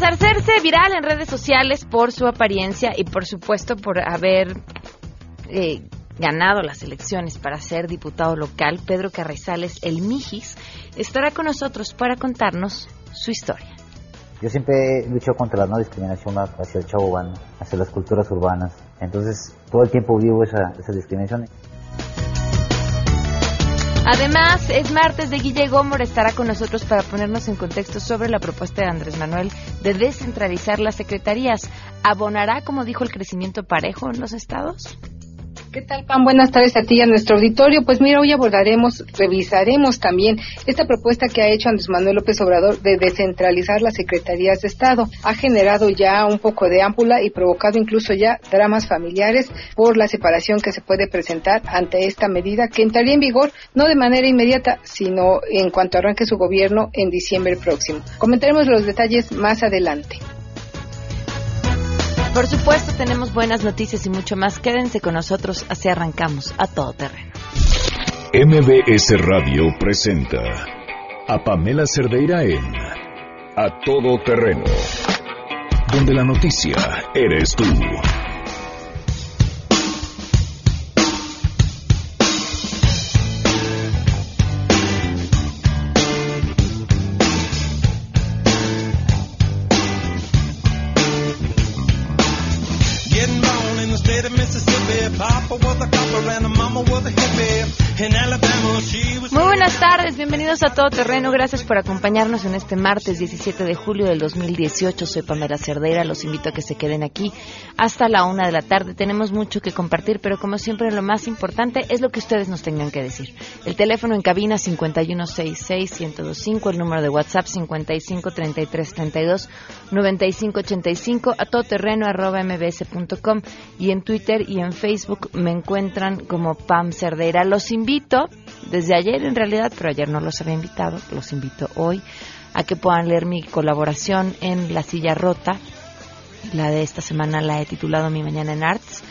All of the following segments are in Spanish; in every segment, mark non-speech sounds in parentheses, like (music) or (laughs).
Tras hacerse viral en redes sociales por su apariencia y por supuesto por haber eh, ganado las elecciones para ser diputado local, Pedro Carrizales, el Mijis, estará con nosotros para contarnos su historia. Yo siempre lucho contra la no discriminación hacia el chavo hacia las culturas urbanas. Entonces, todo el tiempo vivo esa, esa discriminación. Además, es martes de Guille Gómez estará con nosotros para ponernos en contexto sobre la propuesta de Andrés Manuel de descentralizar las secretarías. ¿Abonará, como dijo, el crecimiento parejo en los estados? ¿Qué tal, Pan? Buenas tardes a ti y a nuestro auditorio. Pues mira, hoy abordaremos, revisaremos también esta propuesta que ha hecho Andrés Manuel López Obrador de descentralizar las secretarías de Estado. Ha generado ya un poco de ámpula y provocado incluso ya dramas familiares por la separación que se puede presentar ante esta medida que entraría en vigor no de manera inmediata, sino en cuanto arranque su gobierno en diciembre próximo. Comentaremos los detalles más adelante. Por supuesto, tenemos buenas noticias y mucho más. Quédense con nosotros, así arrancamos a todo terreno. MBS Radio presenta a Pamela Cerdeira en A Todo Terreno, donde la noticia eres tú. Bienvenidos a Todo Terreno. Gracias por acompañarnos en este martes 17 de julio del 2018. Soy Pamela Cerdeira. Los invito a que se queden aquí hasta la una de la tarde. Tenemos mucho que compartir, pero como siempre, lo más importante es lo que ustedes nos tengan que decir. El teléfono en cabina 5166125, el número de WhatsApp 5533329585, a todoterreno arroba mbs.com y en Twitter y en Facebook me encuentran como Pam Cerdeira. Los invito desde ayer en realidad, pero ayer no los había invitado, los invito hoy a que puedan leer mi colaboración en La Silla Rota. La de esta semana la he titulado Mi Mañana en Arts.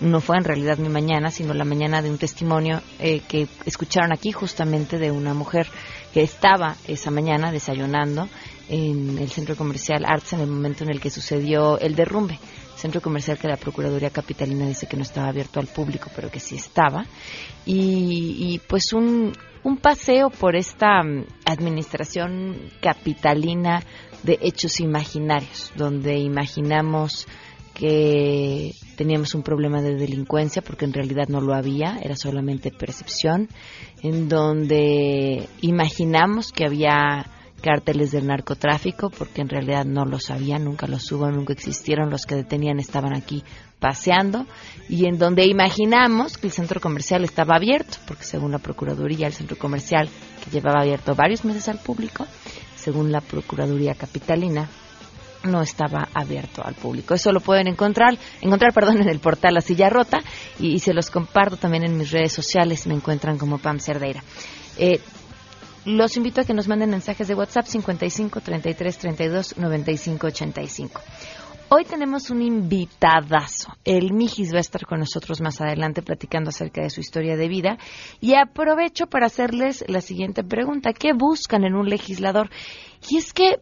No fue en realidad mi mañana, sino la mañana de un testimonio eh, que escucharon aquí justamente de una mujer que estaba esa mañana desayunando en el centro comercial Arts en el momento en el que sucedió el derrumbe centro comercial que la Procuraduría Capitalina dice que no estaba abierto al público, pero que sí estaba. Y, pues un, un paseo por esta mm, administración capitalina de hechos imaginarios, donde imaginamos que teníamos un problema de delincuencia porque en realidad no lo había, era solamente percepción, en donde imaginamos que había cárteles del narcotráfico, porque en realidad no lo sabían, nunca los hubo, nunca existieron, los que detenían estaban aquí paseando, y en donde imaginamos que el centro comercial estaba abierto, porque según la Procuraduría, el centro comercial que llevaba abierto varios meses al público, según la Procuraduría Capitalina, no estaba abierto al público. Eso lo pueden encontrar, encontrar, perdón, en el portal La Silla Rota y, se los comparto también en mis redes sociales. Me encuentran como Pam Cerdeira. Eh, los invito a que nos manden mensajes de WhatsApp 55 33 32 95 85. Hoy tenemos un invitadazo. El Mijis va a estar con nosotros más adelante platicando acerca de su historia de vida. Y aprovecho para hacerles la siguiente pregunta. ¿Qué buscan en un legislador? Y es que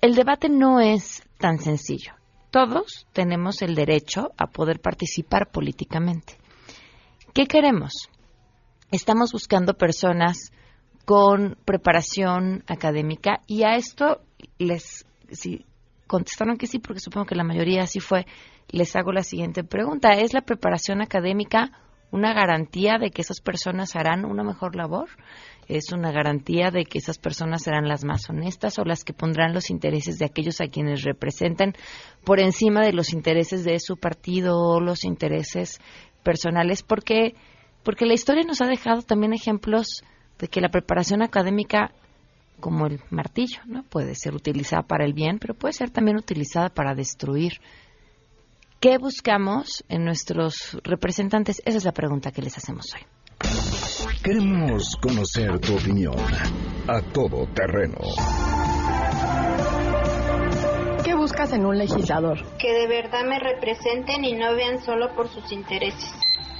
el debate no es tan sencillo. Todos tenemos el derecho a poder participar políticamente. ¿Qué queremos? Estamos buscando personas con preparación académica. Y a esto les si contestaron que sí porque supongo que la mayoría así fue les hago la siguiente pregunta. Es la preparación académica una garantía de que esas personas harán una mejor labor es una garantía de que esas personas serán las más honestas o las que pondrán los intereses de aquellos a quienes representan por encima de los intereses de su partido o los intereses personales porque porque la historia nos ha dejado también ejemplos de que la preparación académica, como el martillo, ¿no? puede ser utilizada para el bien, pero puede ser también utilizada para destruir. ¿Qué buscamos en nuestros representantes? Esa es la pregunta que les hacemos hoy. Queremos conocer tu opinión a todo terreno. ¿Qué buscas en un legislador? Que de verdad me representen y no vean solo por sus intereses.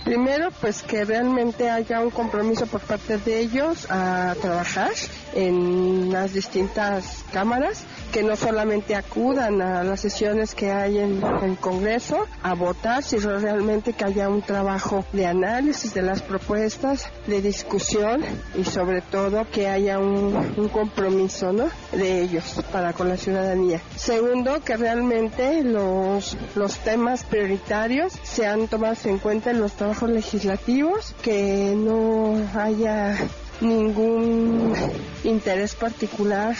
Primero, pues que realmente haya un compromiso por parte de ellos a trabajar en las distintas cámaras, que no solamente acudan a las sesiones que hay en el Congreso a votar, sino realmente que haya un trabajo de análisis de las propuestas, de discusión y sobre todo que haya un, compromiso ¿no? de ellos para con la ciudadanía. Segundo, que realmente los, los temas prioritarios sean tomados en cuenta en los trabajos legislativos, que no haya ningún interés particular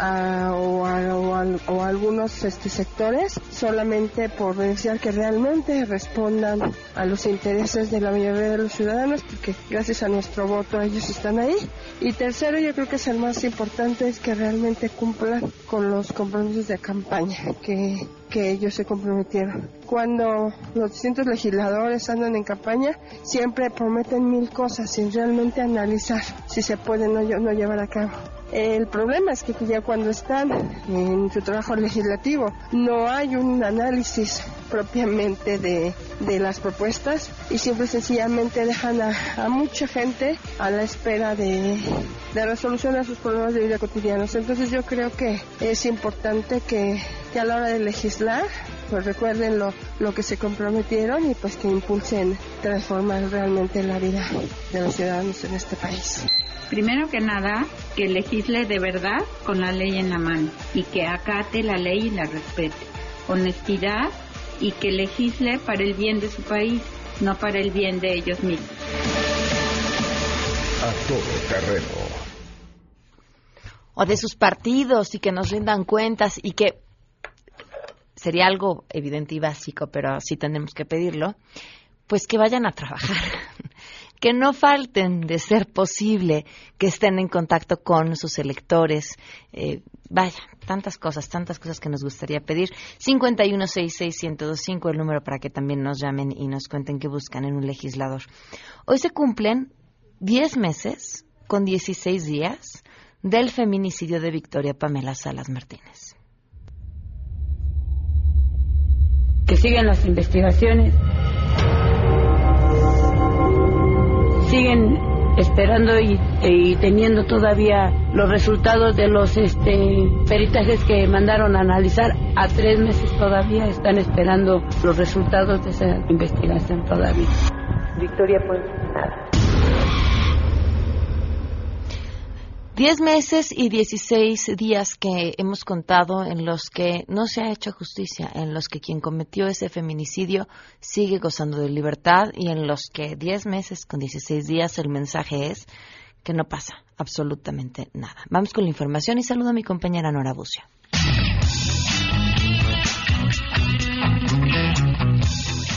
o, a, algunos este, sectores solamente por desear que realmente respondan a los intereses de la mayoría de los ciudadanos porque gracias a nuestro voto ellos están ahí. Y tercero yo creo que es el más importante es que realmente cumplan con los compromisos de campaña que, que ellos se comprometieron. Cuando los distintos legisladores andan en campaña siempre prometen mil cosas sin realmente analizar si se pueden o no llevar a cabo el problema es que ya cuando están en su trabajo legislativo no hay un análisis propiamente de, las propuestas y siempre sencillamente dejan a, mucha gente a la espera de, de resolución a sus problemas de vida cotidianos. Entonces yo creo que es importante que, que a la hora de legislar pues recuerden lo, lo que se comprometieron y pues que impulsen transformar realmente la vida de los ciudadanos en este país primero que nada, que legisle de verdad con la ley en la mano y que acate la ley y la respete. Honestidad y que legisle para el bien de su país, no para el bien de ellos mismos. A todo terreno. O de sus partidos y que nos rindan cuentas y que sería algo evidente y básico, pero sí tenemos que pedirlo, pues que vayan a trabajar que no falten de ser posible, que estén en contacto con sus electores. Eh, vaya, tantas cosas, tantas cosas que nos gustaría pedir. 5166125, el número para que también nos llamen y nos cuenten qué buscan en un legislador. Hoy se cumplen 10 meses con 16 días del feminicidio de Victoria Pamela Salas Martínez. Que sigan las investigaciones siguen esperando y, teniendo todavía los resultados de los este, peritajes que mandaron a analizar. A tres meses todavía están esperando los resultados de esa investigación todavía. Victoria, pues nada. Diez meses y dieciséis días que hemos contado en los que no se ha hecho justicia, en los que quien cometió ese feminicidio sigue gozando de libertad y en los que diez meses con dieciséis días el mensaje es que no pasa absolutamente nada. Vamos con la información y saludo a mi compañera Nora Bucio.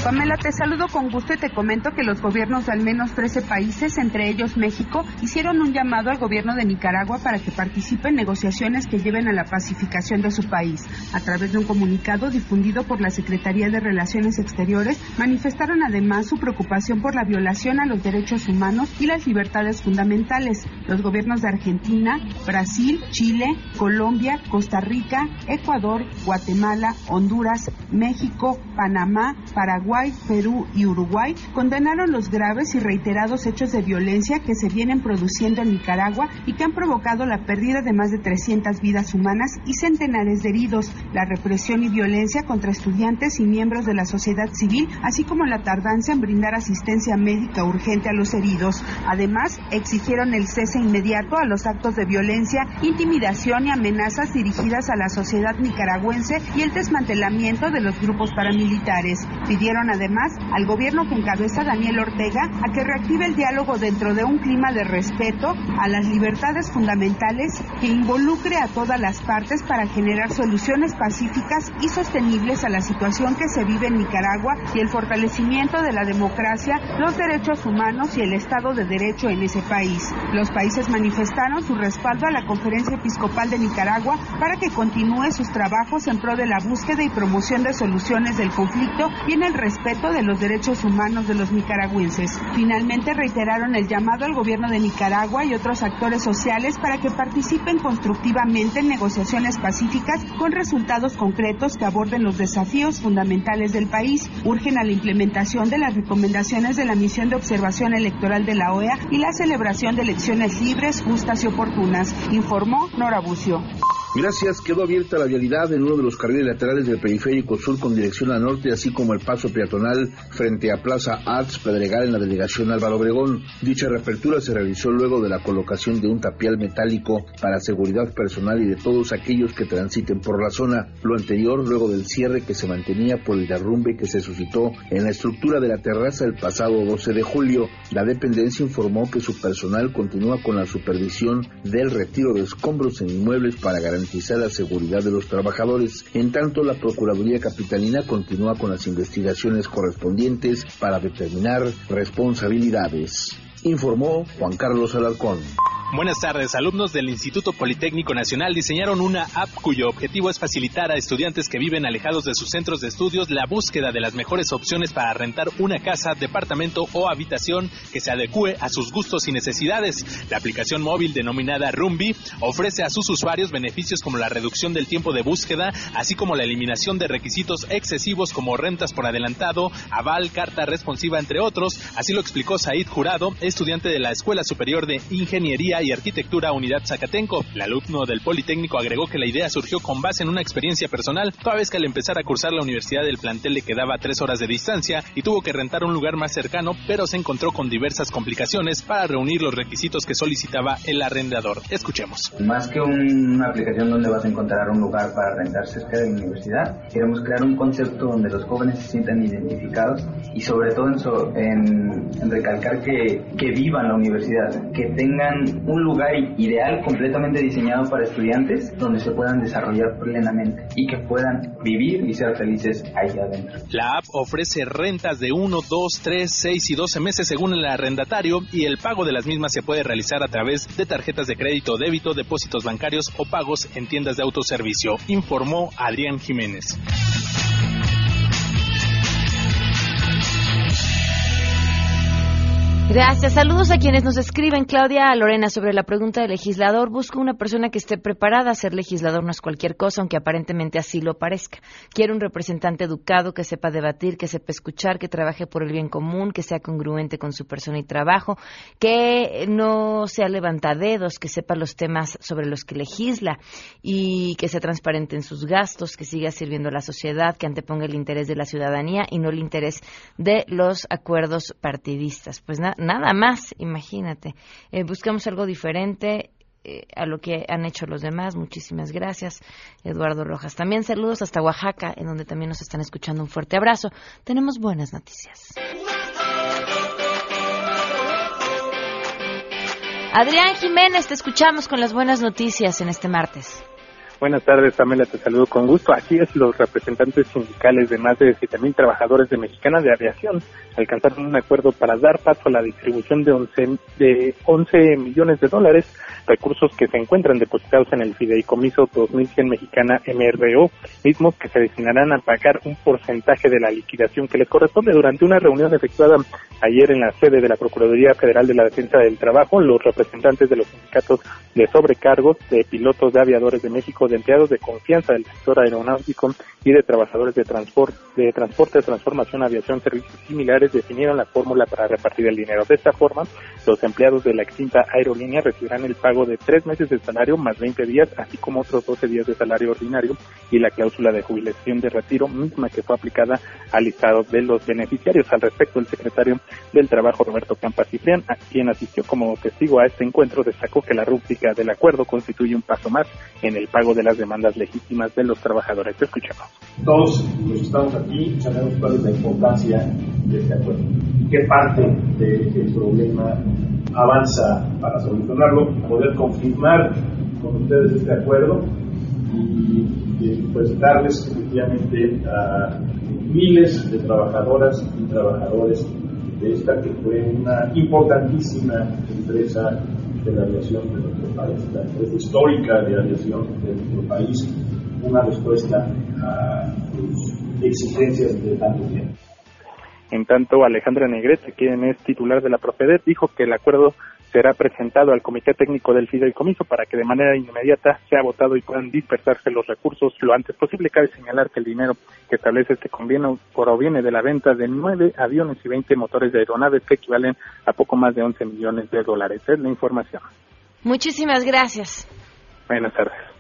Pamela, te saludo con gusto y te comento que los gobiernos de al menos 13 países, entre ellos México, hicieron un llamado al gobierno de Nicaragua para que participe en negociaciones que lleven a la pacificación de su país. A través de un comunicado difundido por la Secretaría de Relaciones Exteriores, manifestaron además su preocupación por la violación a los derechos humanos y las libertades fundamentales. Los gobiernos de Argentina, Brasil, Chile, Colombia, Costa Rica, Ecuador, Guatemala, Honduras, México, Panamá, Paraguay, Perú y Uruguay condenaron los graves y reiterados hechos de violencia que se vienen produciendo en Nicaragua y que han provocado la pérdida de más de 300 vidas humanas y centenares de heridos, la represión y violencia contra estudiantes y miembros de la sociedad civil, así como la tardanza en brindar asistencia médica urgente a los heridos. Además, exigieron el cese inmediato a los actos de violencia, intimidación y amenazas dirigidas a la sociedad nicaragüense y el desmantelamiento de los grupos paramilitares. Pidieron además al gobierno que encabeza Daniel Ortega a que reactive el diálogo dentro de un clima de respeto a las libertades fundamentales que involucre a todas las partes para generar soluciones pacíficas y sostenibles a la situación que se vive en Nicaragua y el fortalecimiento de la democracia, los derechos humanos y el Estado de Derecho en ese país. Los países manifestaron su respaldo a la Conferencia Episcopal de Nicaragua para que continúe sus trabajos en pro de la búsqueda y promoción de soluciones del conflicto y en el respeto de los derechos humanos de los nicaragüenses. Finalmente reiteraron el llamado al gobierno de Nicaragua y otros actores sociales para que participen constructivamente en negociaciones pacíficas con resultados concretos que aborden los desafíos fundamentales del país. Urgen a la implementación de las recomendaciones de la misión de observación electoral de la OEA y la celebración de elecciones libres, justas y oportunas, informó Nora Bucio. Gracias, quedó abierta la vialidad en uno de los carriles laterales del periférico sur con dirección al norte, así como el paso peatonal frente a Plaza Arts Pedregal en la delegación Álvaro Obregón. Dicha reapertura se realizó luego de la colocación de un tapial metálico para seguridad personal y de todos aquellos que transiten por la zona. Lo anterior luego del cierre que se mantenía por el derrumbe que se suscitó en la estructura de la terraza el pasado 12 de julio. La dependencia informó que su personal continúa con la supervisión del retiro de escombros en inmuebles para garantizar la seguridad de los trabajadores. En tanto, la Procuraduría Capitalina continúa con las investigaciones correspondientes para determinar responsabilidades. Informó Juan Carlos Alarcón. Buenas tardes. Alumnos del Instituto Politécnico Nacional diseñaron una app cuyo objetivo es facilitar a estudiantes que viven alejados de sus centros de estudios la búsqueda de las mejores opciones para rentar una casa, departamento o habitación que se adecue a sus gustos y necesidades. La aplicación móvil denominada Rumbi ofrece a sus usuarios beneficios como la reducción del tiempo de búsqueda, así como la eliminación de requisitos excesivos como rentas por adelantado, aval, carta responsiva, entre otros. Así lo explicó Said Jurado, estudiante de la Escuela Superior de Ingeniería y Arquitectura Unidad Zacatenco. El alumno del Politécnico agregó que la idea surgió con base en una experiencia personal, toda vez que al empezar a cursar la universidad del plantel le quedaba tres horas de distancia y tuvo que rentar un lugar más cercano, pero se encontró con diversas complicaciones para reunir los requisitos que solicitaba el arrendador. Escuchemos. Más que una aplicación donde vas a encontrar un lugar para rentar cerca de la universidad, queremos crear un concepto donde los jóvenes se sientan identificados y sobre todo en, en recalcar que, que vivan la universidad, que tengan un lugar ideal completamente diseñado para estudiantes donde se puedan desarrollar plenamente y que puedan vivir y ser felices ahí adentro. La app ofrece rentas de 1, 2, 3, 6 y 12 meses según el arrendatario y el pago de las mismas se puede realizar a través de tarjetas de crédito débito, depósitos bancarios o pagos en tiendas de autoservicio, informó Adrián Jiménez. Gracias. Saludos a quienes nos escriben. Claudia Lorena, sobre la pregunta del legislador. Busco una persona que esté preparada. Ser legislador no es cualquier cosa, aunque aparentemente así lo parezca. Quiero un representante educado, que sepa debatir, que sepa escuchar, que trabaje por el bien común, que sea congruente con su persona y trabajo, que no sea levantadedos, que sepa los temas sobre los que legisla y que sea transparente en sus gastos, que siga sirviendo a la sociedad, que anteponga el interés de la ciudadanía y no el interés de los acuerdos partidistas. Pues nada nada más, imagínate. Eh, buscamos algo diferente eh, a lo que han hecho los demás. Muchísimas gracias, Eduardo Rojas. También saludos hasta Oaxaca, en donde también nos están escuchando. Un fuerte abrazo. Tenemos buenas noticias. Adrián Jiménez, te escuchamos con las buenas noticias en este martes. Buenas tardes, Pamela, te saludo con gusto. Así es, los representantes sindicales de más de 7.000 trabajadores de Mexicana de Aviación alcanzaron un acuerdo para dar paso a la distribución de 11, de 11 millones de dólares, recursos que se encuentran depositados en el Fideicomiso 2100 Mexicana MRO, mismos que se destinarán a pagar un porcentaje de la liquidación que les corresponde. Durante una reunión efectuada ayer en la sede de la Procuraduría Federal de la Defensa del Trabajo, los representantes de los sindicatos de sobrecargos, de pilotos de aviadores de México, de empleados de confianza del sector aeronáutico y de trabajadores de transporte, de transporte, transformación, aviación, servicios similares definieron la fórmula para repartir el dinero. De esta forma, los empleados de la extinta aerolínea recibirán el pago de tres meses de salario más 20 días, así como otros 12 días de salario ordinario y la cláusula de jubilación de retiro misma que fue aplicada al listado de los beneficiarios. Al respecto, el secretario del Trabajo, Roberto Campas Ciprián, quien asistió como testigo a este encuentro, destacó que la rúbrica del acuerdo constituye un paso más en el pago de las demandas legítimas de los trabajadores. Te escuchamos. Todos los que estamos aquí sabemos cuál es la importancia de este acuerdo y qué parte del problema avanza para solucionarlo, poder confirmar con ustedes este acuerdo y, pues darles efectivamente a miles de trabajadoras y trabajadores de esta que fue una importantísima empresa de la aviación de nuestro país, la empresa histórica de aviación de nuestro país, una respuesta a sus exigencias de tanto tiempo. En tanto, Alejandra Negrete, quien es titular de la Profedet, dijo que el acuerdo será presentado al Comité Técnico del Fideicomiso para que de manera inmediata sea votado y puedan dispersarse los recursos lo antes posible. Cabe señalar que el dinero que establece este convenio proviene de la venta de nueve aviones y 20 motores de aeronaves que equivalen a poco más de 11 millones de dólares. Es la información. Muchísimas gracias. Buenas tardes.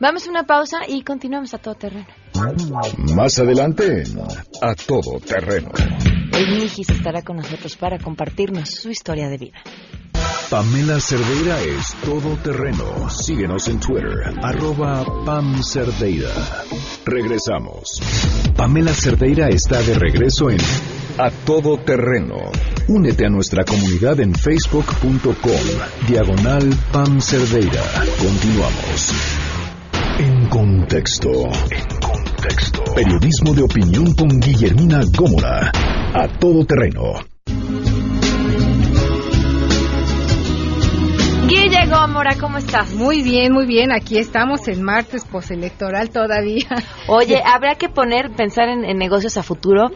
Vamos a una pausa y continuamos a todo terreno. Más adelante, a todo terreno. El Mijis estará con nosotros para compartirnos su historia de vida. Pamela Cerdeira es todo terreno. Síguenos en Twitter, arroba Pam Cerdeira. Regresamos. Pamela Cerdeira está de regreso en A Todo Terreno. Únete a nuestra comunidad en facebook.com, diagonal Pam Cerdeira. Continuamos. En contexto. En contexto. Periodismo de opinión con Guillermina Gómora. A todo terreno. Gómora, ¿cómo estás? Muy bien, muy bien. Aquí estamos en martes postelectoral todavía. Oye, (laughs) habrá que poner, pensar en, en negocios a futuro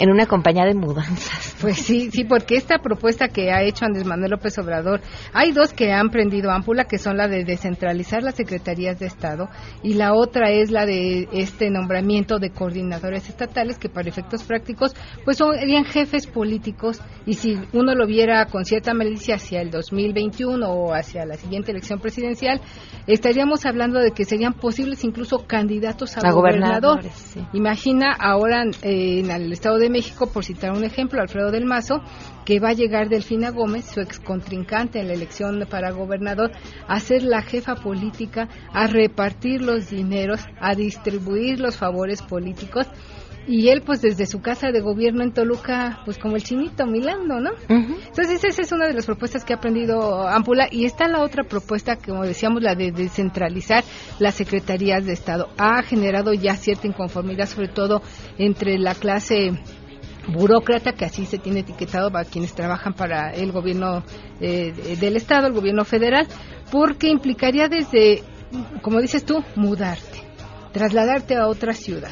en una compañía de mudanzas. (laughs) Pues sí, sí, porque esta propuesta que ha hecho Andrés Manuel López Obrador, hay dos que han prendido ámpula, que son la de descentralizar las secretarías de Estado y la otra es la de este nombramiento de coordinadores estatales que para efectos prácticos pues son, serían jefes políticos y si uno lo viera con cierta malicia hacia el 2021 o hacia la siguiente elección presidencial, estaríamos hablando de que serían posibles incluso candidatos a, A gobernador. sí. Imagina ahora eh, en el Estado de México, por citar un ejemplo, Alfredo del Mazo, que va a llegar Delfina Gómez, su ex contrincante en la elección para gobernador, a ser la jefa política, a repartir los dineros, a distribuir los favores políticos. Y él, pues desde su casa de gobierno en Toluca, pues como el chinito milando, ¿no? Entonces esa es una de las propuestas que ha aprendido Ampula y está la otra propuesta, como decíamos, la de descentralizar las secretarías de Estado. Ha generado ya cierta inconformidad, sobre todo entre la clase burócrata, que así se tiene etiquetado para quienes trabajan para el gobierno eh, del Estado, el gobierno federal, porque implicaría desde, como dices tú, mudarte, trasladarte a otra ciudad.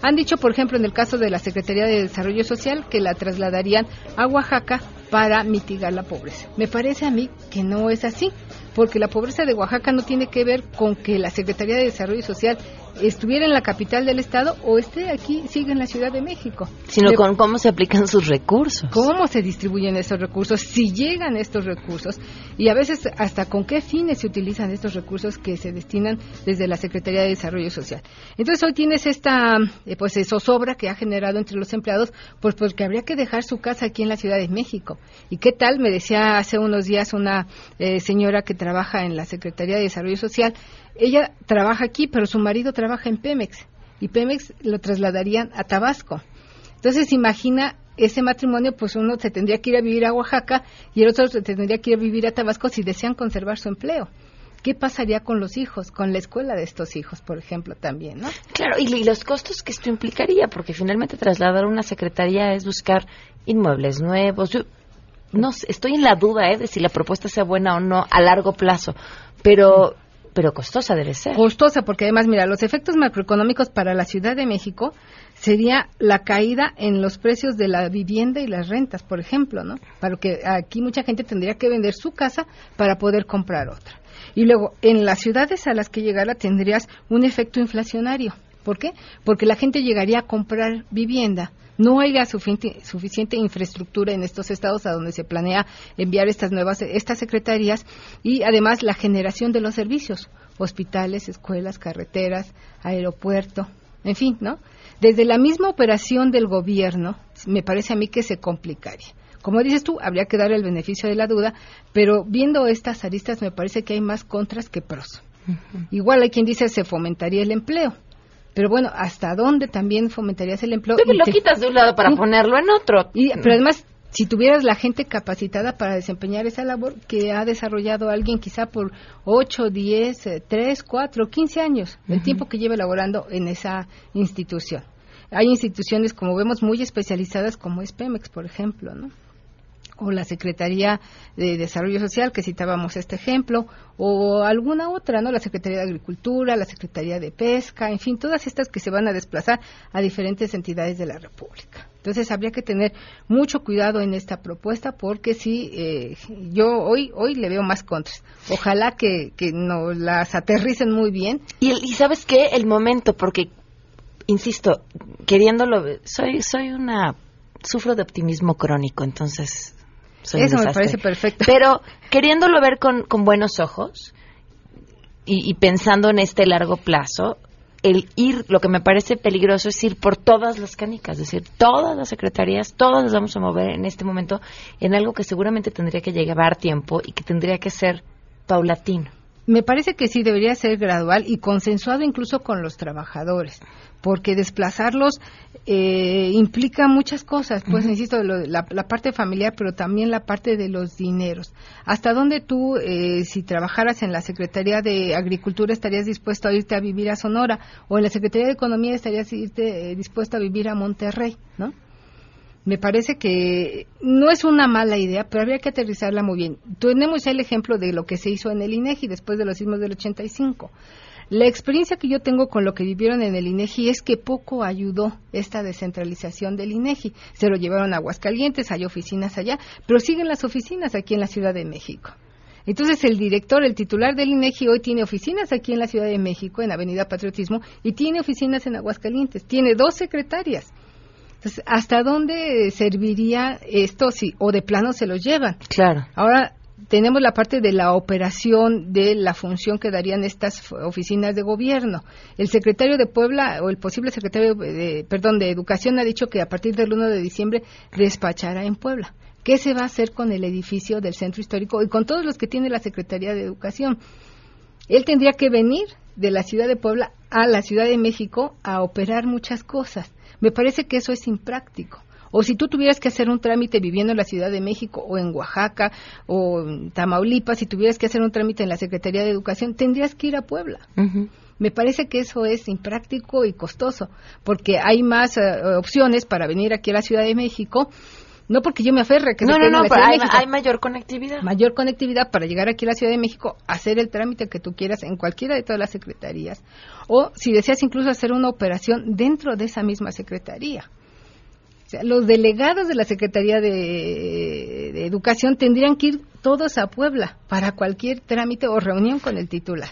Han dicho, por ejemplo, en el caso de la Secretaría de Desarrollo Social, que la trasladarían a Oaxaca para mitigar la pobreza. Me parece a mí que no es así, porque la pobreza de Oaxaca no tiene que ver con que la Secretaría de Desarrollo Social estuviera en la capital del estado o esté aquí, sigue en la Ciudad de México. Sino con cómo se aplican sus recursos. cómo se distribuyen estos recursos, si llegan estos recursos y a veces hasta con qué fines se utilizan estos recursos que se destinan desde la Secretaría de Desarrollo Social. Entonces hoy tienes esta eh, pues zozobra que ha generado entre los empleados pues porque habría que dejar su casa aquí en la Ciudad de México. ¿Y qué tal? Me decía hace unos días una eh, señora que trabaja en la Secretaría de Desarrollo Social, ella trabaja aquí, pero su marido trabaja en Pemex y Pemex lo trasladarían a Tabasco. Entonces, imagina ese matrimonio, pues uno se tendría que ir a vivir a Oaxaca y el otro se tendría que ir a vivir a Tabasco si desean conservar su empleo. ¿Qué pasaría con los hijos, con la escuela de estos hijos, por ejemplo, también, no? Claro, y, los costos que esto implicaría, porque finalmente trasladar una secretaría es buscar inmuebles nuevos. Yo no estoy en la duda ¿eh? de si la propuesta sea buena o no a largo plazo, pero pero costosa debe ser. Costosa, porque además, mira, los efectos macroeconómicos para la Ciudad de México sería la caída en los precios de la vivienda y las rentas, por ejemplo, ¿no? Para que aquí mucha gente tendría que vender su casa para poder comprar otra. Y luego, en las ciudades a las que llegara tendrías un efecto inflacionario. ¿Por qué? Porque la gente llegaría a comprar vivienda. No haya suficiente, suficiente infraestructura en estos estados a donde se planea enviar estas nuevas estas secretarías y además la generación de los servicios, hospitales, escuelas, carreteras, aeropuerto, en fin, ¿no? Desde la misma operación del gobierno, me parece a mí que se complicaría. Como dices tú, habría que dar el beneficio de la duda, pero viendo estas aristas me parece que hay más contras que pros. Igual hay quien dice se fomentaría el empleo, pero bueno, ¿hasta dónde también fomentarías el empleo? Y lo te- quitas de un lado para Sí. ponerlo en otro. Y, pero además, si tuvieras la gente capacitada para desempeñar esa labor que ha desarrollado alguien quizá por 8, 10, eh, 3, 4, 15 años, el tiempo que lleva elaborando en esa institución. Hay instituciones, como vemos, muy especializadas, como es Pemex, por ejemplo, ¿no? O la Secretaría de Desarrollo Social, que citábamos este ejemplo, o alguna otra, ¿no? La Secretaría de Agricultura, la Secretaría de Pesca, en fin, todas estas que se van a desplazar a diferentes entidades de la República. Entonces habría que tener mucho cuidado en esta propuesta porque sí, eh, yo hoy hoy le veo más contras. Ojalá que, que nos las aterricen muy bien. Y, y sabes qué, el momento, porque, insisto, queriéndolo, soy, soy una, sufro de optimismo crónico, entonces... Soy Eso me parece perfecto. Pero queriéndolo ver con, con buenos ojos, y, y pensando en este largo plazo, el ir, lo que me parece peligroso es ir por todas las canicas, es decir, todas las secretarías, todas las vamos a mover en este momento en algo que seguramente tendría que llevar tiempo y que tendría que ser paulatino. Me parece que sí debería ser gradual y consensuado incluso con los trabajadores, porque desplazarlos eh, implica muchas cosas, pues insisto, la, parte familiar, pero también la parte de los dineros. ¿Hasta dónde tú, eh, si trabajaras en la Secretaría de Agricultura, estarías dispuesto a irte a vivir a Sonora? ¿O en la Secretaría de Economía estarías irte, eh, dispuesto a vivir a Monterrey? ¿No? Me parece que no es una mala idea, pero habría que aterrizarla muy bien. Tenemos ya el ejemplo de lo que se hizo en el INEGI después de los sismos del 85. La experiencia que yo tengo con lo que vivieron en el INEGI es que poco ayudó esta descentralización del INEGI. Se lo llevaron a Aguascalientes, hay oficinas allá, pero siguen las oficinas aquí en la Ciudad de México. Entonces el director, el titular del INEGI hoy tiene oficinas aquí en la Ciudad de México, en Avenida Patriotismo, y tiene oficinas en Aguascalientes. Tiene dos secretarias. Entonces, ¿hasta dónde serviría esto si o de plano se los llevan? Claro. Ahora tenemos la parte de la operación de la función que darían estas oficinas de gobierno. El secretario de Puebla o el posible secretario de, perdón, de Educación ha dicho que a partir del 1 de diciembre despachará en Puebla. ¿Qué se va a hacer con el edificio del centro histórico y con todos los que tiene la Secretaría de Educación? Él tendría que venir de la ciudad de Puebla a la Ciudad de México a operar muchas cosas. Me parece que eso es impráctico. O si tú tuvieras que hacer un trámite viviendo en la Ciudad de México o en Oaxaca o en Tamaulipas, si tuvieras que hacer un trámite en la Secretaría de Educación, tendrías que ir a Puebla. Me parece que eso es impráctico y costoso, porque hay más eh, opciones para venir aquí a la Ciudad de México no porque yo me aferre que no, no, no, pero hay, mayor conectividad. Mayor conectividad para llegar aquí a la Ciudad de México, hacer el trámite que tú quieras en cualquiera de todas las secretarías. O si deseas incluso hacer una operación dentro de esa misma secretaría. O sea, los delegados de la Secretaría de Educación tendrían que ir todos a Puebla para cualquier trámite o reunión con el titular.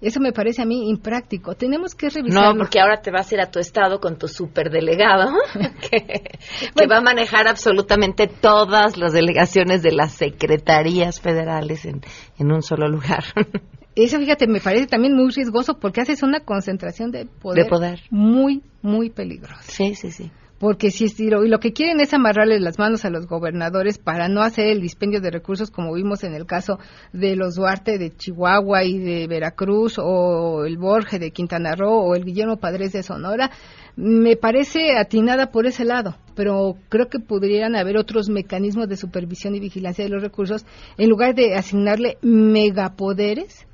Eso me parece a mí impráctico. Tenemos que revisar. No, porque ahora te vas a ir a tu estado con tu superdelegado, (laughs) que, va a manejar absolutamente todas las delegaciones de las secretarías federales en, en un solo lugar. (laughs) Eso, fíjate, me parece también muy riesgoso porque haces una concentración de poder, de poder. muy, muy peligrosa. Sí, sí, sí porque si estiro, y lo que quieren es amarrarles las manos a los gobernadores para no hacer el dispendio de recursos como vimos en el caso de los Duarte de Chihuahua y de Veracruz o el Borge de Quintana Roo o el Guillermo Padres de Sonora. Me parece atinada por ese lado, pero creo que podrían haber otros mecanismos de supervisión y vigilancia de los recursos en lugar de asignarle megapoderes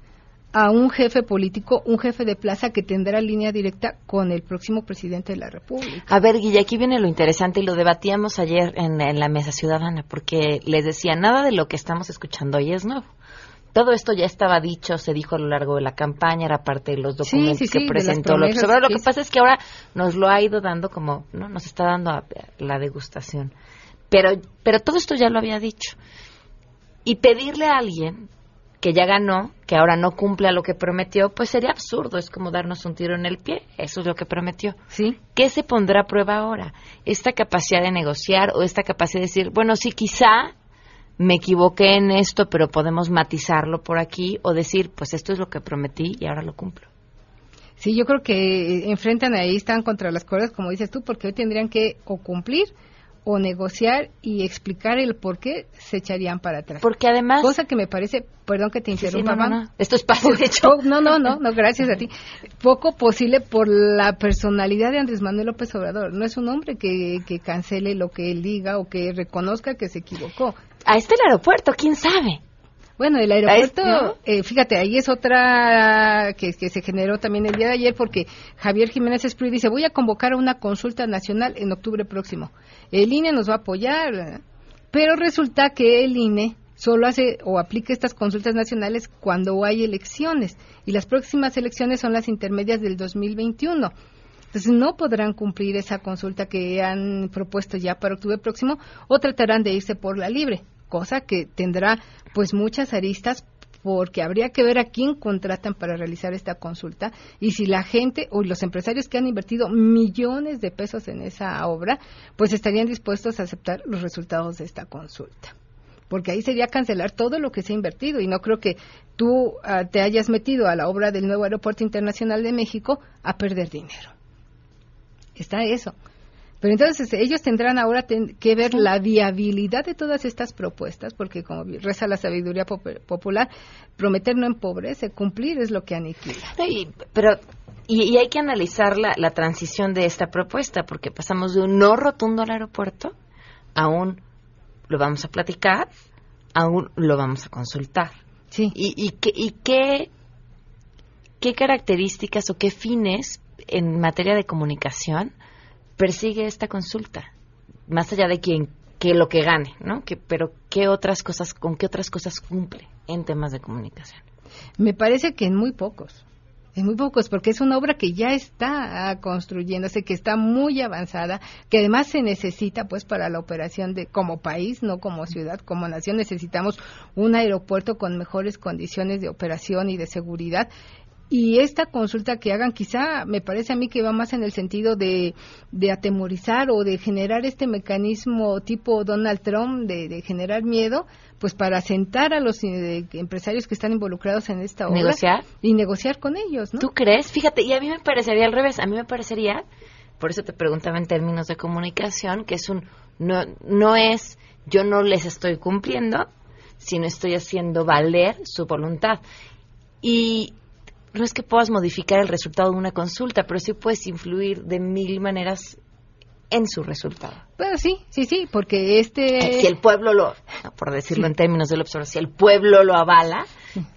a un jefe político, un jefe de plaza que tendrá línea directa con el próximo presidente de la República. A ver, Guilla, aquí viene lo interesante y lo debatíamos ayer en, la mesa ciudadana, porque les decía, nada de lo que estamos escuchando hoy es nuevo. Todo esto ya estaba dicho, se dijo a lo largo de la campaña, era parte de los documentos que presentó López Lo que pasa es que ahora nos lo ha ido dando como, ¿no? Nos está dando la degustación. Pero, pero todo esto ya lo había dicho. Y pedirle a alguien que ya ganó, que ahora no cumple a lo que prometió, pues sería absurdo, es como darnos un tiro en el pie, eso es lo que prometió. ¿Sí? ¿Qué se pondrá a prueba ahora? Esta capacidad de negociar o esta capacidad de decir, bueno, sí, quizá me equivoqué en esto, pero podemos matizarlo por aquí o decir, pues esto es lo que prometí y ahora lo cumplo. Sí, yo creo que enfrentan ahí, están contra las cuerdas, como dices tú, porque hoy tendrían que o cumplir o negociar y explicar el por qué se echarían para atrás. Porque además... Cosa que me parece, perdón que te interrumpa, no, Esto es espacio de hecho. No, no, no, no, gracias a (laughs) ti. Poco posible por la personalidad de Andrés Manuel López Obrador. No es un hombre que, que cancele lo que él diga o que reconozca que se equivocó. A este el aeropuerto, ¿quién sabe? Bueno, el aeropuerto, eh, fíjate, ahí es otra que, que, se generó también el día de ayer porque Javier Jiménez Esprit dice, voy a convocar a una consulta nacional en octubre próximo. El INE nos va a apoyar, pero resulta que el INE solo hace o aplica estas consultas nacionales cuando hay elecciones y las próximas elecciones son las intermedias del 2021. Entonces no podrán cumplir esa consulta que han propuesto ya para octubre próximo o tratarán de irse por la libre cosa que tendrá pues muchas aristas porque habría que ver a quién contratan para realizar esta consulta y si la gente o los empresarios que han invertido millones de pesos en esa obra, pues estarían dispuestos a aceptar los resultados de esta consulta. porque ahí sería cancelar todo lo que se ha invertido y no creo que tú ah, te hayas metido a la obra del nuevo Aeropuerto Internacional de México a perder dinero. Está eso. Pero entonces ellos tendrán ahora que ver la viabilidad de todas estas propuestas, porque como reza la sabiduría popular, prometer no empobrece, cumplir es lo que aniquila. pero y, hay que analizar la, la, transición de esta propuesta, porque pasamos de un no rotundo al aeropuerto a un lo vamos a platicar, a un lo vamos a consultar. Sí. ¿Y, y, qué, y qué, qué características o qué fines en materia de comunicación persigue esta consulta, más allá de quien que lo que gane, ¿no? Que, pero qué otras cosas, con qué otras cosas cumple en temas de comunicación. Me parece que en muy pocos. En muy pocos, porque es una obra que ya está construyéndose, que está muy avanzada, que además se necesita, pues, para la operación de como país, no como ciudad, como nación, necesitamos un aeropuerto con mejores condiciones de operación y de seguridad y esta consulta que hagan quizá me parece a mí que va más en el sentido de, de atemorizar o de generar este mecanismo tipo Donald Trump de, generar miedo, pues para sentar a los eh, empresarios que están involucrados en esta obra ¿Negociar? y negociar con ellos, ¿no? ¿Tú crees? Fíjate, y a mí me parecería al revés, a mí me parecería, por eso te preguntaba en términos de comunicación, que es un, no, no es, yo no les estoy cumpliendo, sino estoy haciendo valer su voluntad. Y no es que puedas modificar el resultado de una consulta, pero sí puedes influir de mil maneras en su resultado. Bueno, sí, sí, sí, porque este... Si el pueblo lo, por decirlo en términos del observador, si el pueblo lo avala,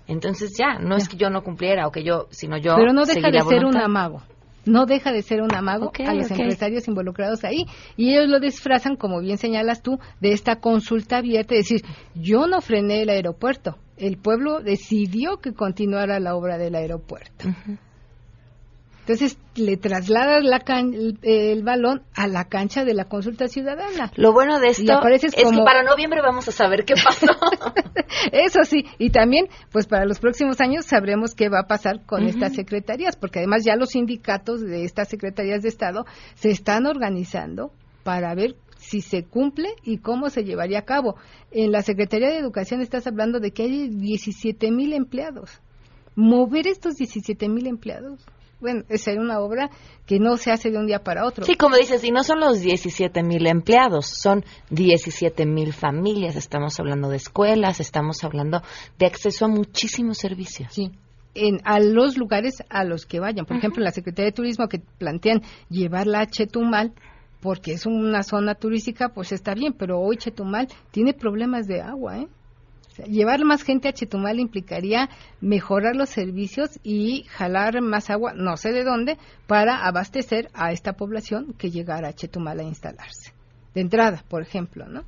entonces ya, no es que yo no cumpliera o que yo, sino yo... Pero no deja de ser un amago no deja de ser un amago a los empresarios involucrados ahí. Y ellos lo disfrazan, como bien señalas tú, de esta consulta abierta, es decir, yo no frené el aeropuerto, el pueblo decidió que continuara la obra del aeropuerto. Entonces le trasladas la el, balón a la cancha de la consulta ciudadana. Lo bueno de esto es que para noviembre vamos a saber qué pasó. (laughs) Eso sí, y también pues para los próximos años sabremos qué va a pasar con estas secretarías, porque además ya los sindicatos de estas secretarías de Estado se están organizando para ver si se cumple y cómo se llevaría a cabo. En la Secretaría de Educación estás hablando de que hay 17 mil empleados. Mover estos 17 mil empleados bueno, es una obra que no se hace de un día para otro. Sí, como dices, y no son los 17 mil empleados, son 17 mil familias. Estamos hablando de escuelas, estamos hablando de acceso a muchísimos servicios. Sí. En, a los lugares a los que vayan. Por ejemplo, la Secretaría de Turismo que plantean llevarla a Chetumal, porque es una zona turística, pues está bien, pero hoy Chetumal tiene problemas de agua, ¿eh? llevar más gente a Chetumal implicaría mejorar los servicios y jalar más agua, no sé de dónde, para abastecer a esta población que llegara a Chetumal a instalarse. De entrada, por ejemplo, ¿no?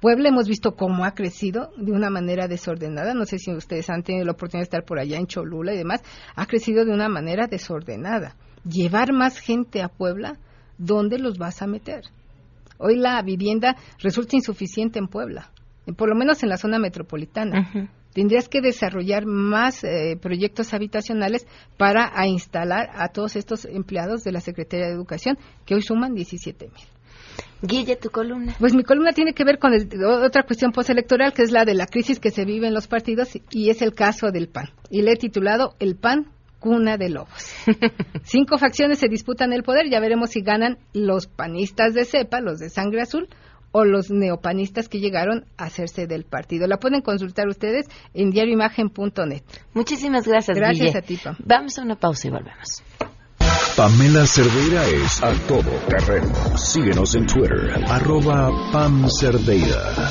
Puebla hemos visto cómo ha crecido de una manera desordenada. No sé si ustedes han tenido la oportunidad de estar por allá en Cholula y demás. Ha crecido de una manera desordenada. Llevar más gente a Puebla, ¿dónde los vas a meter? Hoy la vivienda resulta insuficiente en Puebla por lo menos en la zona metropolitana. Tendrías que desarrollar más eh, proyectos habitacionales para instalar a todos estos empleados de la Secretaría de Educación, que hoy suman 17 mil. Guille, tu columna. Pues mi columna tiene que ver con otra cuestión postelectoral, que es la de la crisis que se vive en los partidos, y es el caso del PAN. Y le he titulado El PAN, cuna de lobos. (laughs) Cinco facciones se disputan el poder, ya veremos si ganan los panistas de cepa, los de sangre azul, o los neopanistas que llegaron a hacerse del partido. La pueden consultar ustedes en diarioimagen.net. Muchísimas gracias. Gracias a ti, Pam. Vamos a una pausa y volvemos. Pamela Cerdeira es a todo terreno. Síguenos en Twitter, arroba Pam Cerdeira.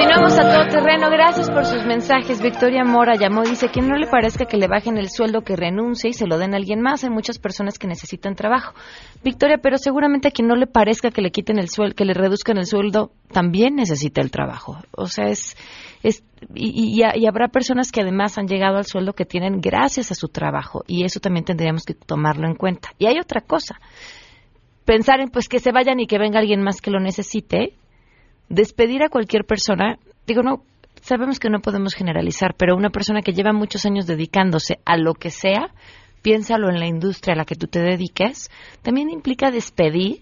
Continuamos a todo terreno. Gracias por sus mensajes. Victoria Mora llamó y dice que no le parezca que le bajen el sueldo, que renuncie y se lo den a alguien más. Hay muchas personas que necesitan trabajo. Victoria, pero seguramente a quien no le parezca que le quiten el sueldo, que le reduzcan el sueldo, también necesita el trabajo. O sea, es, es y, y, habrá personas que además han llegado al sueldo que tienen gracias a su trabajo y eso también tendríamos que tomarlo en cuenta. Y hay otra cosa. Pensar en pues que se vayan y que venga alguien más que lo necesite despedir a cualquier persona, digo, no, sabemos que no podemos generalizar, pero una persona que lleva muchos años dedicándose a lo que sea, piénsalo en la industria a la que tú te dediques, también implica despedir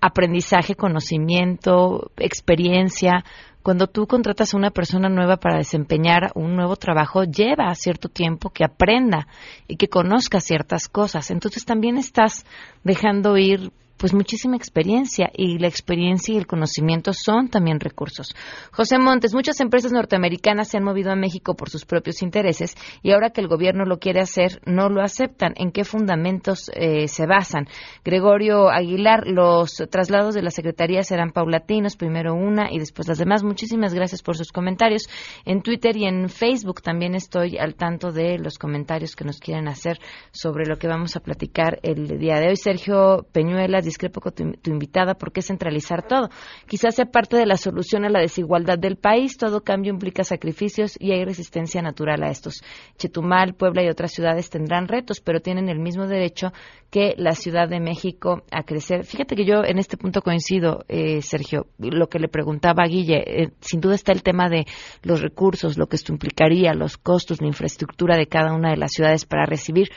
aprendizaje, conocimiento, experiencia. Cuando tú contratas a una persona nueva para desempeñar un nuevo trabajo, lleva cierto tiempo que aprenda y que conozca ciertas cosas. Entonces también estás dejando ir pues muchísima experiencia y la experiencia y el conocimiento son también recursos. José Montes, muchas empresas norteamericanas se han movido a México por sus propios intereses y ahora que el gobierno lo quiere hacer, no lo aceptan. ¿En qué fundamentos eh, se basan? Gregorio Aguilar, los traslados de la Secretaría serán paulatinos, primero una y después las demás. Muchísimas gracias por sus comentarios. En Twitter y en Facebook también estoy al tanto de los comentarios que nos quieren hacer sobre lo que vamos a platicar el día de hoy. Sergio Peñuela discrepo con tu, invitada, porque es centralizar todo. Quizás sea parte de la solución a la desigualdad del país. Todo cambio implica sacrificios y hay resistencia natural a estos. Chetumal, Puebla y otras ciudades tendrán retos, pero tienen el mismo derecho que la Ciudad de México a crecer. Fíjate que yo en este punto coincido, eh, Sergio, lo que le preguntaba a Guille. Eh, sin duda está el tema de los recursos, lo que esto implicaría, los costos, la infraestructura de cada una de las ciudades para recibir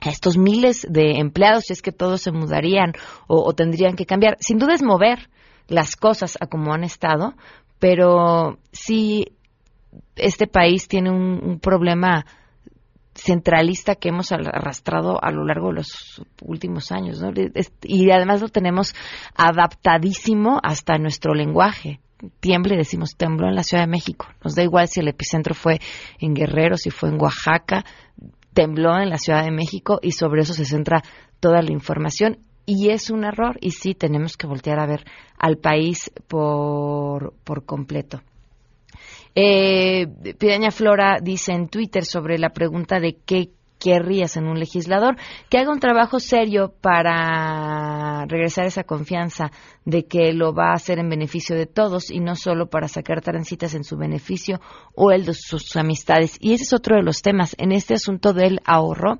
a estos miles de empleados si es que todos se mudarían o, tendrían que cambiar. Sin duda es mover las cosas a como han estado, pero sí este país tiene un, problema centralista que hemos arrastrado a lo largo de los últimos años, Y además lo tenemos adaptadísimo hasta nuestro lenguaje. Tiemble, decimos tembló en la Ciudad de México. Nos da igual si el epicentro fue en Guerrero, si fue en Oaxaca, tembló en la Ciudad de México y sobre eso se centra toda la información y es un error y sí tenemos que voltear a ver al país por, por completo. Eh, Flora dice en Twitter sobre la pregunta de qué querrías en un legislador que haga un trabajo serio para regresar esa confianza de que lo va a hacer en beneficio de todos y no solo para sacar transitas en su beneficio o el de sus, amistades. Y ese es otro de los temas. En este asunto del ahorro,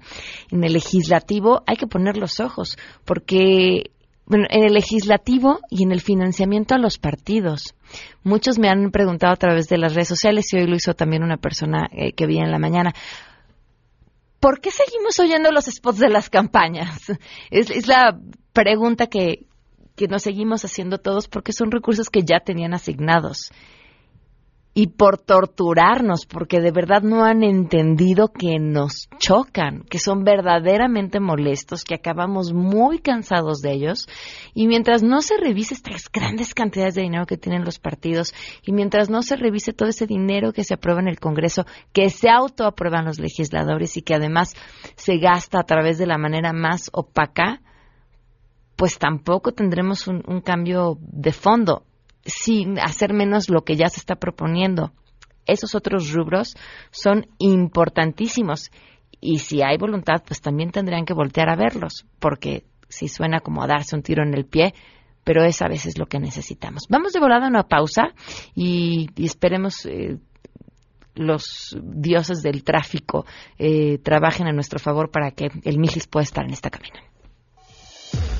en el legislativo hay que poner los ojos porque bueno, en el legislativo y en el financiamiento a los partidos. Muchos me han preguntado a través de las redes sociales y hoy lo hizo también una persona eh, que vi en la mañana. ¿Por qué seguimos oyendo los spots de las campañas? (laughs) Es, la pregunta que, que nos seguimos haciendo todos porque son recursos que ya tenían asignados y por torturarnos, porque de verdad no han entendido que nos chocan, que son verdaderamente molestos, que acabamos muy cansados de ellos. Y mientras no se revise estas grandes cantidades de dinero que tienen los partidos, y mientras no se revise todo ese dinero que se aprueba en el Congreso, que se autoaprueban los legisladores y que además se gasta a través de la manera más opaca, pues tampoco tendremos un, un cambio de fondo sin hacer menos lo que ya se está proponiendo. Esos otros rubros son importantísimos y si hay voluntad, pues también tendrían que voltear a verlos, porque si suena como darse un tiro en el pie, pero es a veces lo que necesitamos. Vamos de volada a una pausa y, esperemos eh, los dioses del tráfico eh, trabajen a nuestro favor para que el Mijis pueda estar en esta cabina.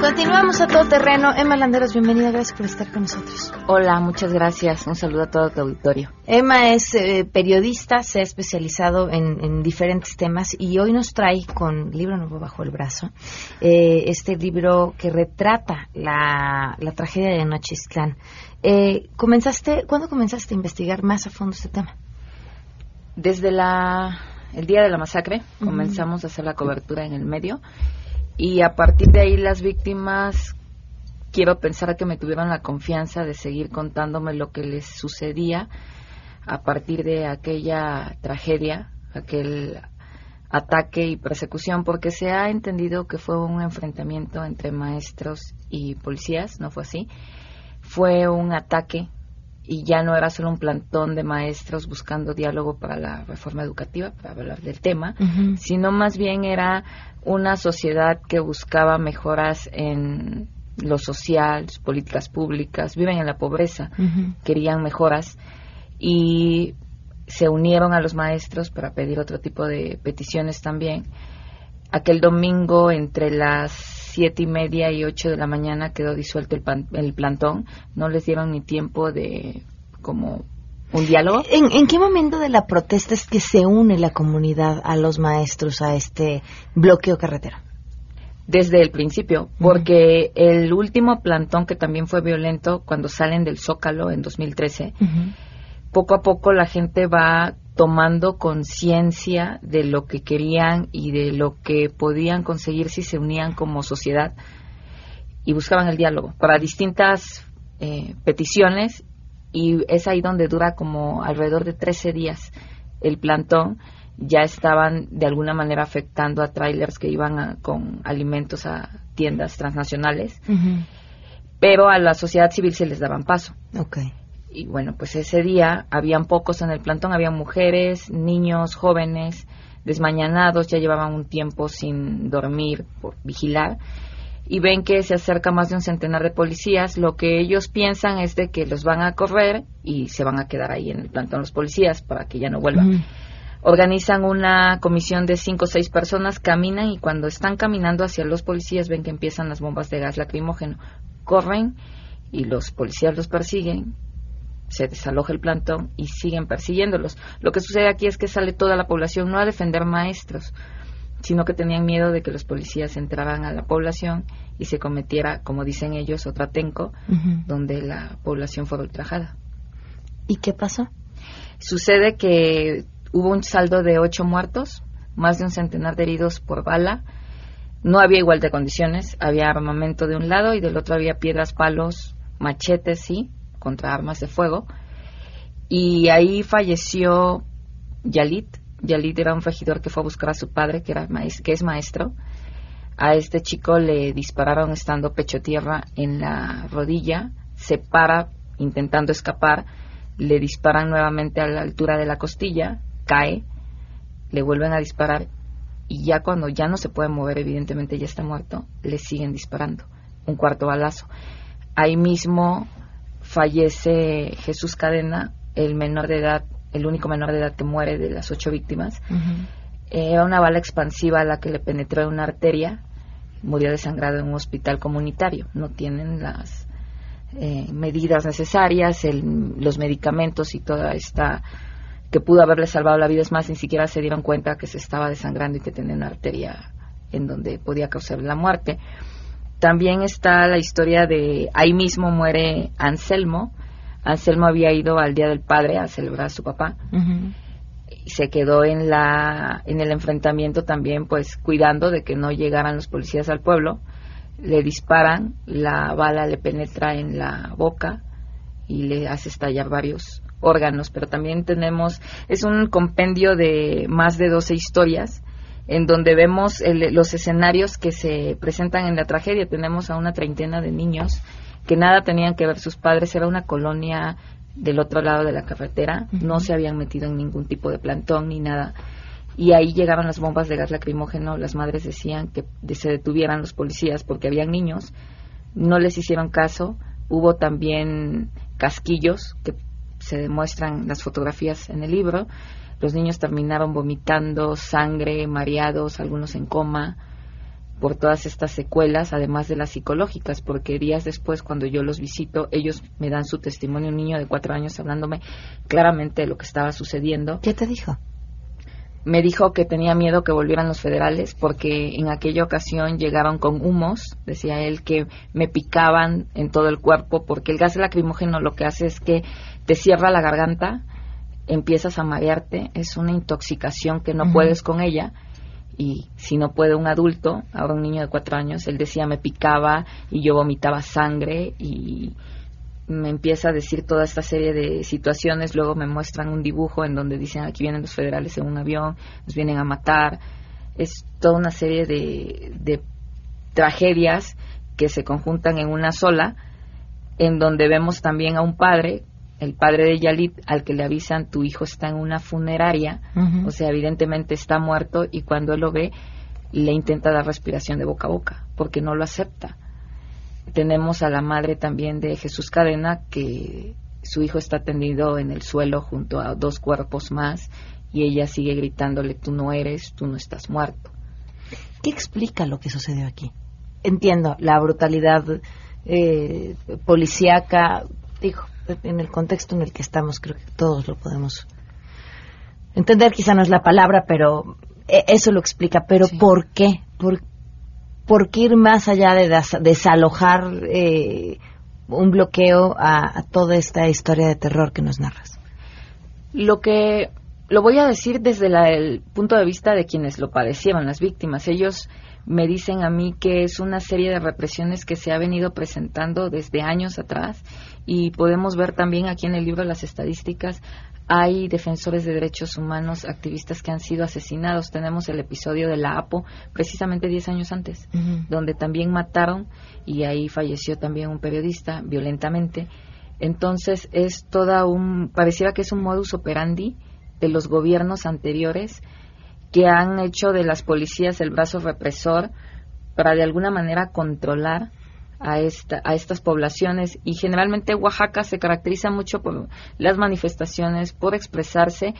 Continuamos a todo terreno. Emma Landeros, bienvenida, gracias por estar con nosotros. Hola, muchas gracias. Un saludo a todo tu auditorio. Emma es eh, periodista, se ha especializado en, diferentes temas y hoy nos trae con libro nuevo bajo el brazo eh, este libro que retrata la, tragedia de Nochistlán. Eh, comenzaste, ¿Cuándo comenzaste a investigar más a fondo este tema? Desde la, el día de la masacre comenzamos a hacer la cobertura en el medio y a partir de ahí las víctimas quiero pensar que me tuvieron la confianza de seguir contándome lo que les sucedía a partir de aquella tragedia, aquel ataque y persecución, porque se ha entendido que fue un enfrentamiento entre maestros y policías, no fue así. Fue un ataque y ya no era solo un plantón de maestros buscando diálogo para la reforma educativa, para hablar del tema, sino más bien era una sociedad que buscaba mejoras en lo social, políticas públicas, viven en la pobreza, querían mejoras y se unieron a los maestros para pedir otro tipo de peticiones también. Aquel domingo entre las siete y media y ocho de la mañana quedó disuelto el, el plantón. No les dieron ni tiempo de como un diálogo. ¿En, ¿En, qué momento de la protesta es que se une la comunidad a los maestros a este bloqueo carretero? Desde el principio, porque el último plantón que también fue violento cuando salen del Zócalo en 2013, poco a poco la gente va tomando conciencia de lo que querían y de lo que podían conseguir si se unían como sociedad y buscaban el diálogo para distintas eh, peticiones y es ahí donde dura como alrededor de 13 días el plantón. Ya estaban de alguna manera afectando a trailers que iban con alimentos a tiendas transnacionales, pero a la sociedad civil se les daban paso. Okay y bueno, pues ese día habían pocos en el plantón, había mujeres, niños, jóvenes, desmañanados, ya llevaban un tiempo sin dormir por vigilar y ven que se acerca más de un centenar de policías, lo que ellos piensan es de que los van a correr y se van a quedar ahí en el plantón los policías para que ya no vuelvan. Organizan una comisión de cinco o seis personas, caminan y cuando están caminando hacia los policías ven que empiezan las bombas de gas lacrimógeno. Corren y los policías los persiguen se desaloja el plantón y siguen persiguiéndolos. Lo que sucede aquí es que sale toda la población no a defender maestros, sino que tenían miedo de que los policías entraran a la población y se cometiera, como dicen ellos, otra tenco, donde la población fue ultrajada. ¿Y qué pasó? Sucede que hubo un saldo de ocho muertos, más de un centenar de heridos por bala. No había igual de condiciones, había armamento de un lado y del otro había piedras, palos, machetes, sí, contra armas de fuego. Y ahí falleció Yalit. Yalit era un regidor que fue a buscar a su padre, que, era que es maestro. A este chico le dispararon estando pecho tierra en la rodilla, se para intentando escapar, le disparan nuevamente a la altura de la costilla, cae, le vuelven a disparar y ya cuando ya no se puede mover, evidentemente ya está muerto, le siguen disparando un cuarto balazo. Ahí mismo fallece Jesús Cadena, el menor de edad, el único menor de edad que muere de las ocho víctimas. Era una bala expansiva la que le penetró en una arteria, murió desangrado en un hospital comunitario. No tienen las eh, medidas necesarias, los medicamentos y toda esta que pudo haberle salvado la vida. Es más, ni siquiera se dieron cuenta que se estaba desangrando y que tenía una arteria en donde podía causar la muerte. También está la historia de ahí mismo muere Anselmo. Anselmo había ido al Día del Padre a celebrar a su papá. Y se quedó en, la, en el enfrentamiento también, pues cuidando de que no llegaran los policías al pueblo. Le disparan, la bala le penetra en la boca y le hace estallar varios órganos. Pero también tenemos, es un compendio de más de 12 historias en donde vemos los escenarios que se presentan en la tragedia. Tenemos a una treintena de niños que nada tenían que ver sus padres, era una colonia del otro lado de la carretera, no se habían metido en ningún tipo de plantón ni nada. Y ahí llegaban las bombas de gas lacrimógeno, las madres decían que se detuvieran los policías porque habían niños, no les hicieron caso, hubo también casquillos que se demuestran las fotografías en el libro, los niños terminaron vomitando sangre, mareados, algunos en coma, por todas estas secuelas, además de las psicológicas, porque días después, cuando yo los visito, ellos me dan su testimonio, un niño de cuatro años hablándome claramente de lo que estaba sucediendo. ¿Qué te dijo? Me dijo que tenía miedo que volvieran los federales porque en aquella ocasión llegaron con humos, decía él, que me picaban en todo el cuerpo porque el gas lacrimógeno lo que hace es que te cierra la garganta empiezas a marearte, es una intoxicación que no puedes con ella. Y si no puede un adulto, ahora un niño de cuatro años, él decía me picaba y yo vomitaba sangre y me empieza a decir toda esta serie de situaciones, luego me muestran un dibujo en donde dicen aquí vienen los federales en un avión, nos vienen a matar, es toda una serie de, de tragedias que se conjuntan en una sola, en donde vemos también a un padre el padre de Yalit, al que le avisan tu hijo está en una funeraria, o sea, evidentemente está muerto y cuando él lo ve, le intenta dar respiración de boca a boca, porque no lo acepta. Tenemos a la madre también de Jesús Cadena, que su hijo está tendido en el suelo junto a dos cuerpos más y ella sigue gritándole, tú no eres, tú no estás muerto. ¿Qué explica lo que sucedió aquí? Entiendo la brutalidad eh, policíaca, digo, en el contexto en el que estamos, creo que todos lo podemos entender, quizá no es la palabra, pero e, eso lo explica. Pero ¿por qué? ¿Por, ¿Por, qué ir más allá de desalojar eh, un bloqueo a, toda esta historia de terror que nos narras? Lo que lo voy a decir desde el punto de vista de quienes lo padecieron, las víctimas. Ellos me dicen a mí que es una serie de represiones que se ha venido presentando desde años atrás y podemos ver también aquí en el libro las estadísticas. Hay defensores de derechos humanos, activistas que han sido asesinados. Tenemos el episodio de la APO, precisamente 10 años antes, donde también mataron y ahí falleció también un periodista violentamente. Entonces es toda un, pareciera que es un modus operandi de los gobiernos anteriores que han hecho de las policías el brazo represor para de alguna manera controlar a, esta, a estas poblaciones y generalmente Oaxaca se caracteriza mucho por las manifestaciones, por expresarse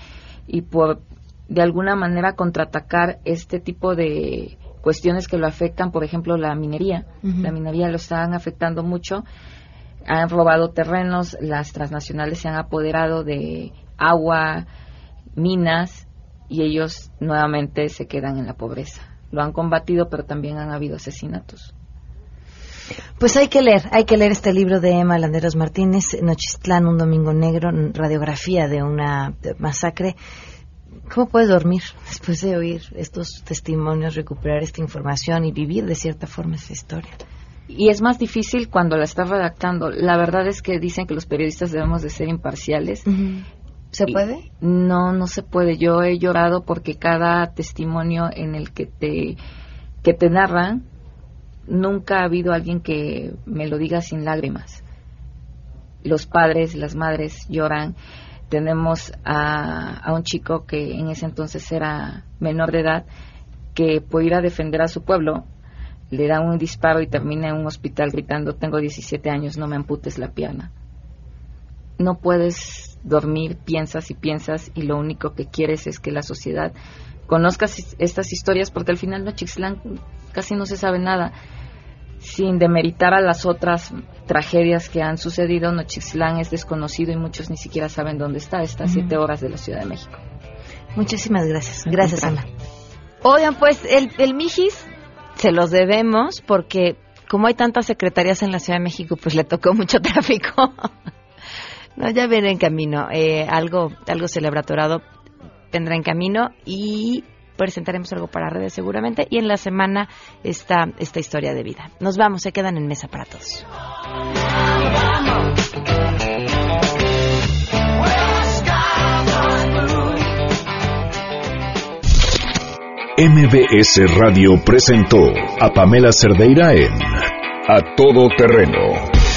y por de alguna manera contraatacar este tipo de cuestiones que lo afectan, por ejemplo, la minería. La minería lo están afectando mucho. Han robado terrenos, las transnacionales se han apoderado de agua, minas, y ellos nuevamente se quedan en la pobreza. Lo han combatido, pero también han habido asesinatos. Pues hay que leer, hay que leer este libro de Emma Landeros Martínez, Nochistlán, un domingo negro, radiografía de una masacre. ¿Cómo puedes dormir después de oír estos testimonios, recuperar esta información y vivir de cierta forma esa historia? Y es más difícil cuando la estás redactando. La verdad es que dicen que los periodistas debemos de ser imparciales. ¿Se puede? No, no se puede. Yo he llorado porque cada testimonio en el que te, que te narran, nunca ha habido alguien que me lo diga sin lágrimas. Los padres, las madres lloran. Tenemos a, a un chico que en ese entonces era menor de edad, que por ir a defender a su pueblo, le da un disparo y termina en un hospital gritando, tengo 17 años, no me amputes la pierna. No puedes dormir, piensas y piensas y lo único que quieres es que la sociedad conozca estas historias porque al final Nochixtlán casi no se sabe nada. Sin demeritar a las otras tragedias que han sucedido, Nochixtlán es desconocido y muchos ni siquiera saben dónde está. Está a siete horas de la Ciudad de México. Muchísimas gracias. Gracias, Ana. Oigan, pues el, el Mijis se los debemos porque como hay tantas secretarías en la Ciudad de México, pues le tocó mucho (laughs) tráfico. No, ya viene en camino. Eh, algo, algo celebratorado vendrá en camino y presentaremos algo para redes seguramente. Y en la semana está esta historia de vida. Nos vamos, se quedan en mesa para todos. MBS Radio presentó a Pamela Cerdeira en A Todo Terreno